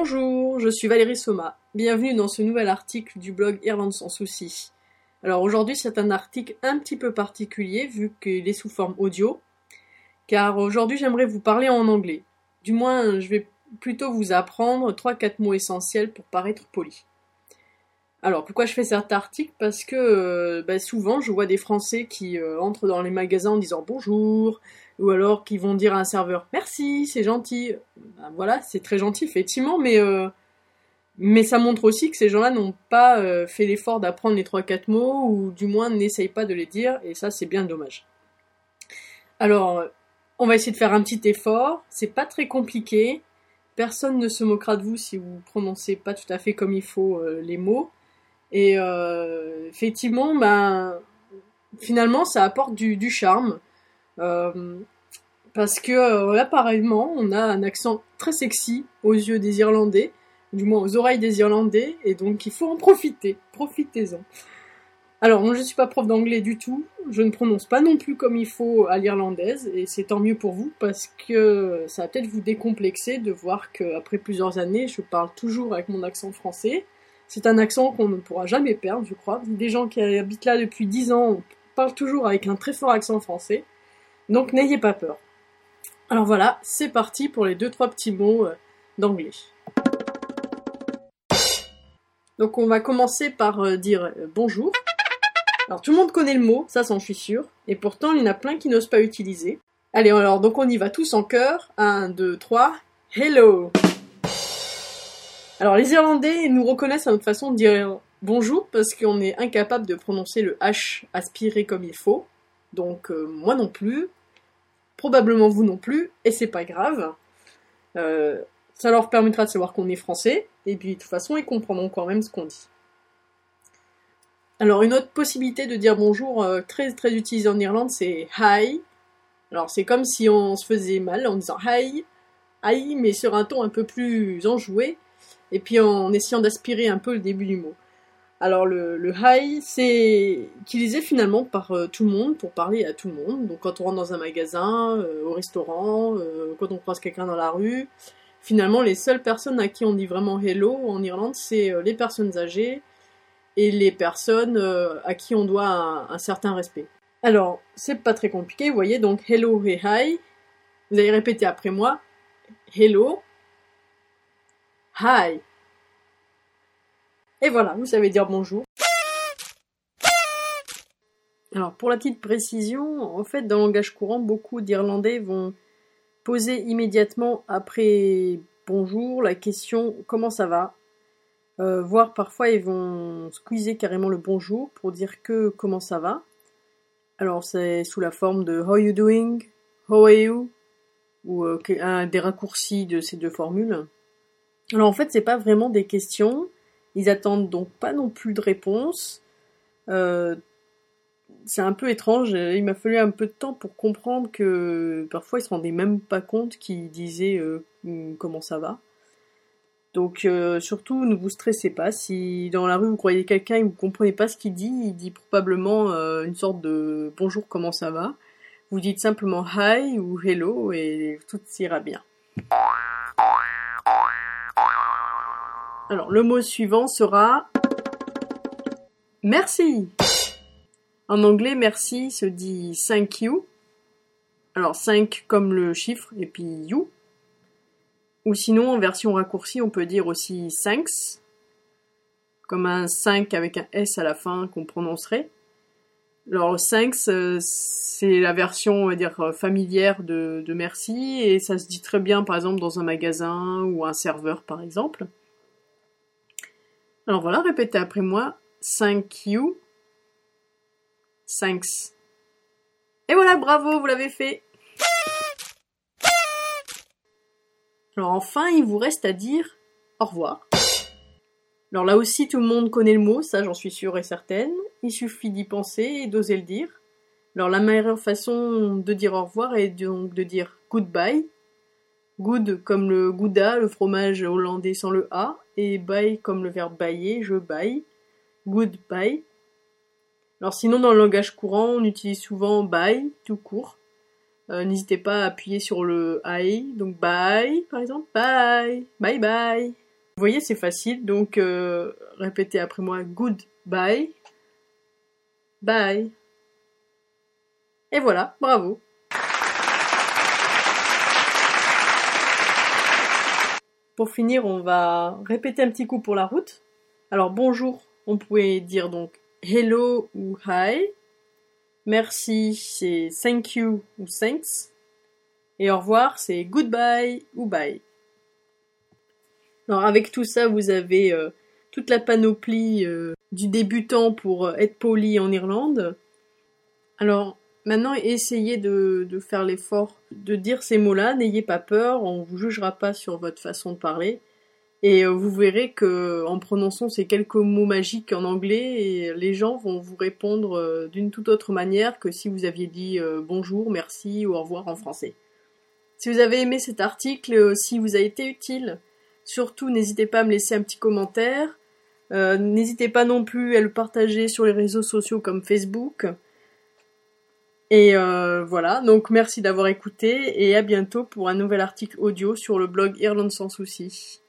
Bonjour, je suis Valérie Soma. Bienvenue dans ce nouvel article du blog Irlande sans souci. Alors aujourd'hui c'est un article un petit peu particulier vu qu'il est sous forme audio, car aujourd'hui j'aimerais vous parler en anglais. Du moins je vais plutôt vous apprendre 3-4 mots essentiels pour paraître poli. Alors pourquoi je fais cet article? Parce que euh, bah, souvent je vois des Français qui euh, entrent dans les magasins en disant bonjour, ou alors qui vont dire à un serveur merci, c'est gentil. Ben, voilà, c'est très gentil effectivement, mais euh, mais ça montre aussi que ces gens-là n'ont pas euh, fait l'effort d'apprendre les trois quatre mots ou du moins n'essayent pas de les dire et ça c'est bien dommage. Alors, on va essayer de faire un petit effort. C'est pas très compliqué. Personne ne se moquera de vous si vous prononcez pas tout à fait comme il faut euh, les mots. Et effectivement, ben finalement, ça apporte du charme. Euh, parce que euh, apparemment, on a un accent très sexy aux yeux des Irlandais, du moins aux oreilles des Irlandais, et donc il faut en profiter. Profitez-en. Alors, moi je ne suis pas prof d'anglais du tout, je ne prononce pas non plus comme il faut à l'irlandaise, et c'est tant mieux pour vous parce que ça va peut-être vous décomplexer de voir qu'après plusieurs années, je parle toujours avec mon accent français. C'est un accent qu'on ne pourra jamais perdre, je crois. Des gens qui habitent là depuis 10 ans parlent toujours avec un très fort accent français. Donc n'ayez pas peur. Alors voilà, c'est parti pour les deux trois petits mots euh, d'anglais. Donc on va commencer par euh, dire euh, bonjour. Alors tout le monde connaît le mot, ça j'en suis sûr, et pourtant il y en a plein qui n'osent pas utiliser. Allez alors donc on y va tous en chœur. 1, 2, 3, hello Alors les Irlandais nous reconnaissent à notre façon de dire bonjour parce qu'on est incapable de prononcer le H aspiré comme il faut. Donc moi non plus, probablement vous non plus, et c'est pas grave. Euh, ça leur permettra de savoir qu'on est français, et puis de toute façon, ils comprendront quand même ce qu'on dit. Alors, une autre possibilité de dire bonjour euh, très très utilisée en Irlande, c'est hi. Alors, c'est comme si on se faisait mal en disant hi, hi, mais sur un ton un peu plus enjoué, et puis en essayant d'aspirer un peu le début du mot. Alors le, hi, c'est utilisé finalement par euh, tout le monde pour parler à tout le monde. Donc quand on rentre dans un magasin, euh, au restaurant, euh, quand on croise quelqu'un dans la rue, finalement les seules personnes à qui on dit vraiment hello en Irlande, c'est les personnes âgées et les personnes à qui on doit un, un certain respect. Alors c'est pas très compliqué, vous voyez donc hello et hi. Vous allez répéter après moi. Hello. Hi. Et voilà, vous savez dire bonjour. Alors pour la petite précision, en fait dans le langage courant, beaucoup d'Irlandais vont poser immédiatement après bonjour la question comment ça va? Euh, voire parfois ils vont squeezer carrément le bonjour pour dire que comment ça va? Alors c'est sous la forme de how you doing, how are you? ou euh, un des raccourcis de ces deux formules. Alors en fait c'est pas vraiment des questions, ils attendent donc pas non plus de réponse. Euh, c'est un peu étrange. Il m'a fallu un peu de temps pour comprendre que parfois ils se rendaient même pas compte qu'ils disaient euh, comment ça va. Donc euh, surtout ne vous stressez pas. Si dans la rue vous croyez quelqu'un et vous comprenez pas ce qu'il dit, il dit probablement une sorte de bonjour comment ça va. Vous dites simplement hi ou hello et tout ira bien. Alors, le mot suivant sera merci. En anglais, merci se dit thank you. Alors, 5 comme le chiffre et puis you. Ou sinon, en version raccourcie, on peut dire aussi thanks. Comme un 5 avec un S à la fin qu'on prononcerait. Alors, thanks, euh, c'est la version, on va dire, familière de, de merci. Et ça se dit très bien, par exemple, dans un magasin ou un serveur, par exemple. Alors voilà, répétez après moi. Thank you. Thanks. Et voilà, bravo, vous l'avez fait. Alors enfin, il vous reste à dire au revoir. Alors là aussi, tout le monde connaît le mot, ça j'en suis sûre et certaine. Il suffit d'y penser et d'oser le dire. Alors la meilleure façon de dire au revoir est donc de dire goodbye. Good comme le gouda, le fromage hollandais sans le A, et bye comme le verbe bailler, je baille. Goodbye. Alors sinon dans le langage courant, on utilise souvent bye tout court. Euh, n'hésitez pas à appuyer sur le I, donc bye par exemple, bye, bye bye. Vous voyez, c'est facile, donc euh, répétez après moi goodbye. Bye. Et voilà, bravo. Pour finir, on va répéter un petit coup pour la route. Alors bonjour, on pouvait dire donc hello ou hi. Merci, c'est thank you ou thanks. Et au revoir, c'est goodbye ou bye. Alors avec tout ça, vous avez euh, toute la panoplie euh, du débutant pour euh, être poli en Irlande. Alors maintenant, essayez de, faire l'effort de dire ces mots-là. N'ayez pas peur, on vous jugera pas sur votre façon de parler. Et vous verrez que en prononçant ces quelques mots magiques en anglais, les gens vont vous répondre d'une toute autre manière que si vous aviez dit bonjour, merci ou au revoir en français. Si vous avez aimé cet article, si vous a été utile, Surtout, n'hésitez pas à me laisser un petit commentaire. Euh, n'hésitez pas non plus à le partager sur les réseaux sociaux comme Facebook. Et euh, voilà, donc merci d'avoir écouté et à bientôt pour un nouvel article audio sur le blog Irlande sans souci.